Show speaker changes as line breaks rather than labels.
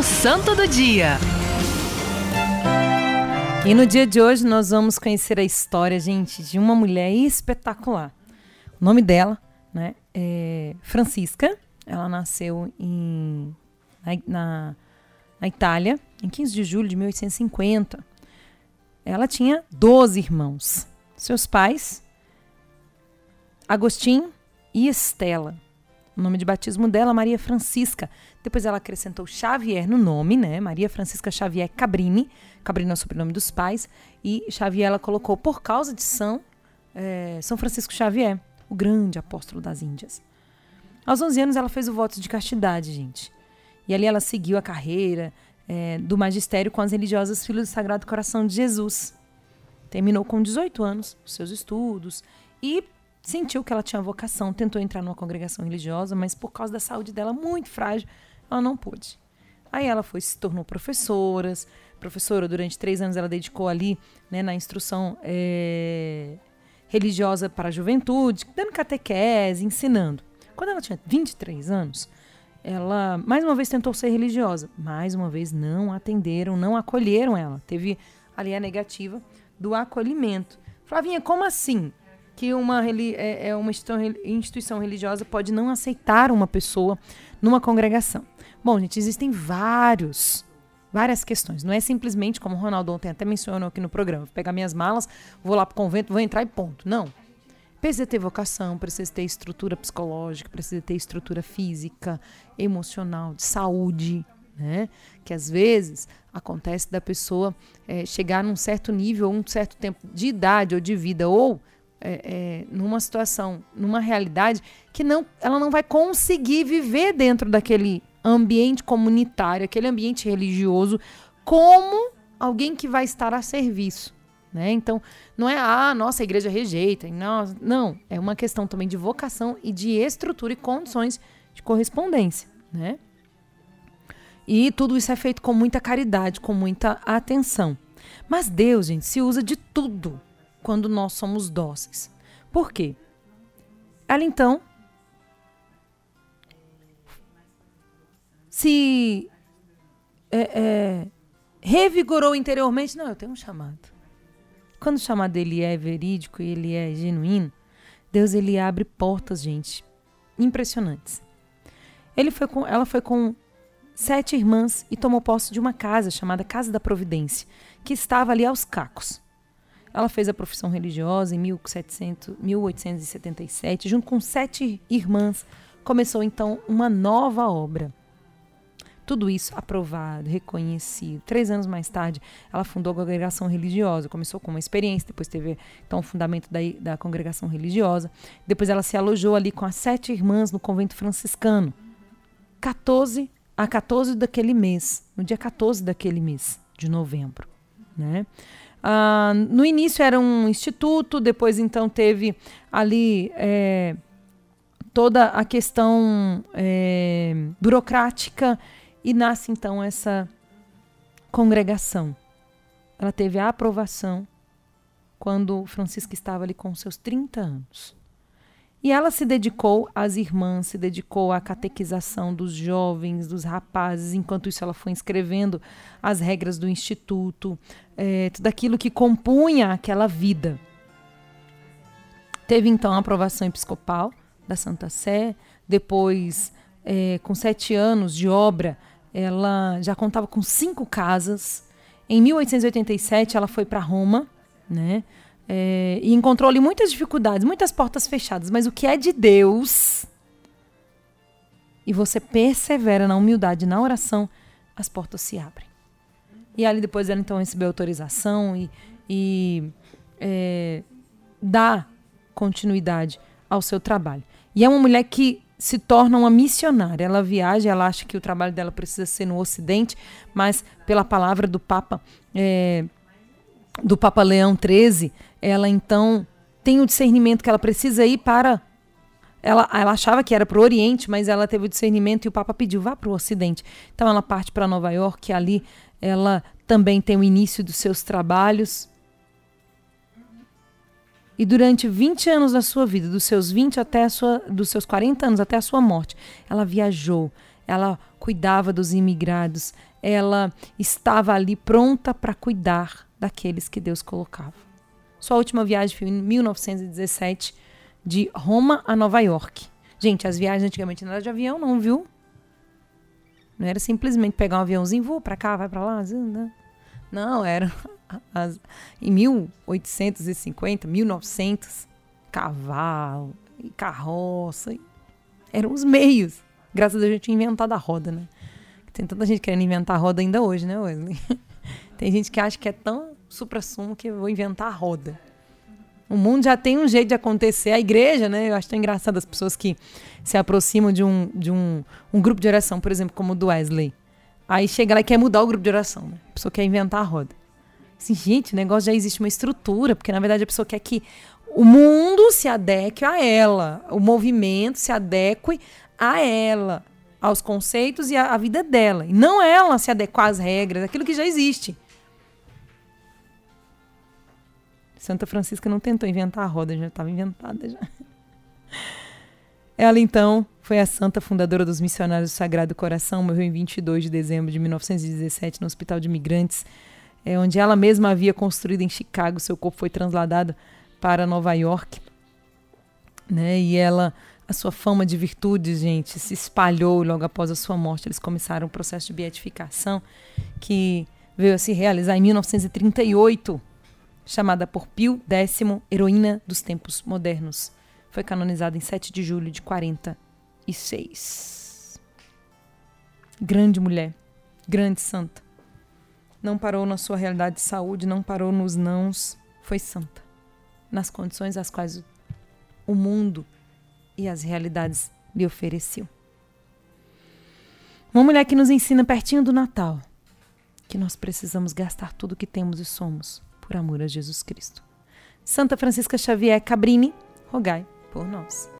O Santo do Dia.
E no dia de hoje nós vamos conhecer a história, gente, de uma mulher espetacular. O nome dela, né, é Francisca. Ela nasceu em, na, na, na Itália em 15 de julho de 1850. Ela tinha 12 irmãos. Seus pais, Agostinho e Estela. O nome de batismo dela, Maria Francisca. Depois ela acrescentou Xavier no nome, né? Maria Francisca Xavier Cabrini. Cabrini é o sobrenome dos pais. E Xavier ela colocou por causa de São, é, São Francisco Xavier, o grande apóstolo das Índias. Aos 11 anos ela fez o voto de castidade, gente. E ali ela seguiu a carreira é, do magistério com as religiosas Filhas do Sagrado Coração de Jesus. Terminou com 18 anos os seus estudos e sentiu que ela tinha vocação, tentou entrar numa congregação religiosa, mas por causa da saúde dela muito frágil, ela não pôde. Aí ela foi se tornou professora, professora durante três anos ela dedicou ali, né, na instrução é, religiosa para a juventude, dando catequese, ensinando. Quando ela tinha 23 anos, ela mais uma vez tentou ser religiosa, mais uma vez não atenderam, não acolheram ela. Teve ali a negativa do acolhimento. Flavinha, como assim? Que uma, é, é uma instituição religiosa pode não aceitar uma pessoa numa congregação. Bom, gente, existem vários, várias questões. Não é simplesmente, como o Ronaldo ontem até mencionou aqui no programa, vou pegar minhas malas, vou lá para o convento, vou entrar e ponto. Não. Precisa ter vocação, precisa ter estrutura psicológica, precisa ter estrutura física, emocional, de saúde, né? Que às vezes acontece da pessoa é, chegar num certo nível, um certo tempo de idade ou de vida, ou é, é, numa situação, numa realidade que não, ela não vai conseguir viver dentro daquele ambiente comunitário, aquele ambiente religioso, como alguém que vai estar a serviço. Né? Então, não é, ah, nossa, a igreja rejeita. Não, não, é uma questão também de vocação e de estrutura e condições de correspondência. Né? E tudo isso é feito com muita caridade, com muita atenção. Mas Deus, gente, se usa de tudo quando nós somos dóceis. Por quê? Ela então se é, é, revigorou interiormente. Não, eu tenho um chamado. Quando o chamado dele é verídico e ele é genuíno, Deus ele abre portas, gente, impressionantes. Ele foi com, ela foi com sete irmãs e tomou posse de uma casa chamada Casa da Providência, que estava ali aos cacos. Ela fez a profissão religiosa em 1700, 1877, junto com sete irmãs. Começou então uma nova obra. Tudo isso aprovado, reconhecido. Três anos mais tarde, ela fundou a congregação religiosa. Começou com uma experiência, depois teve então o fundamento da, da congregação religiosa. Depois ela se alojou ali com as sete irmãs no convento franciscano. 14 a 14 daquele mês, no dia 14 daquele mês de novembro, né? Uh, no início era um instituto, depois então teve ali é, toda a questão é, burocrática e nasce então essa congregação. Ela teve a aprovação quando Francisca estava ali com seus 30 anos. E ela se dedicou às irmãs, se dedicou à catequização dos jovens, dos rapazes, enquanto isso ela foi escrevendo as regras do instituto, é, tudo aquilo que compunha aquela vida. Teve então a aprovação episcopal da Santa Sé, depois, é, com sete anos de obra, ela já contava com cinco casas. Em 1887, ela foi para Roma, né? É, e encontrou ali muitas dificuldades, muitas portas fechadas, mas o que é de Deus, e você persevera na humildade, na oração, as portas se abrem. E ali depois ela então recebeu autorização e, e é, dá continuidade ao seu trabalho. E é uma mulher que se torna uma missionária. Ela viaja, ela acha que o trabalho dela precisa ser no Ocidente, mas pela palavra do Papa, é, do Papa Leão XIII, ela então tem o discernimento que ela precisa ir para. Ela, ela achava que era para o Oriente, mas ela teve o discernimento e o Papa pediu, vá para o Ocidente. Então ela parte para Nova York, e ali ela também tem o início dos seus trabalhos. E durante 20 anos da sua vida, dos seus 20 até sua, dos seus 40 anos até a sua morte, ela viajou, ela cuidava dos imigrados, ela estava ali pronta para cuidar daqueles que Deus colocava. Sua última viagem foi em 1917, de Roma a Nova York. Gente, as viagens antigamente não eram de avião, não, viu? Não era simplesmente pegar um aviãozinho, vou para cá, vai para lá. Não, era as, em 1850, 1900, cavalo, e carroça. Eram os meios. Graças a Deus a gente tinha inventado a roda, né? Tem tanta gente querendo inventar a roda ainda hoje, né, Wesley? Tem gente que acha que é tão supra-sumo que eu vou inventar a roda. O mundo já tem um jeito de acontecer. A igreja, né? Eu acho tão engraçado as pessoas que se aproximam de um, de um, um grupo de oração, por exemplo, como o do Wesley. Aí chega lá e quer mudar o grupo de oração, né? A pessoa quer inventar a roda. Assim, gente, o negócio já existe uma estrutura, porque na verdade a pessoa quer que o mundo se adeque a ela, o movimento se adeque a ela, aos conceitos e à vida dela. E não ela se adequar às regras, aquilo que já existe. Santa Francisca não tentou inventar a roda, já estava inventada já. Ela então foi a santa fundadora dos Missionários do Sagrado Coração, morreu em 22 de dezembro de 1917 no Hospital de Imigrantes, é, onde ela mesma havia construído em Chicago. Seu corpo foi transladado para Nova York, né? E ela, a sua fama de virtudes, gente, se espalhou logo após a sua morte. Eles começaram o processo de beatificação que veio a se realizar em 1938 chamada por Pio X, heroína dos tempos modernos. Foi canonizada em 7 de julho de 46. Grande mulher, grande santa. Não parou na sua realidade de saúde, não parou nos nãos, foi santa. Nas condições às quais o mundo e as realidades lhe ofereciam. Uma mulher que nos ensina pertinho do Natal que nós precisamos gastar tudo que temos e somos por amor a Jesus Cristo. Santa Francisca Xavier Cabrini, rogai por nós.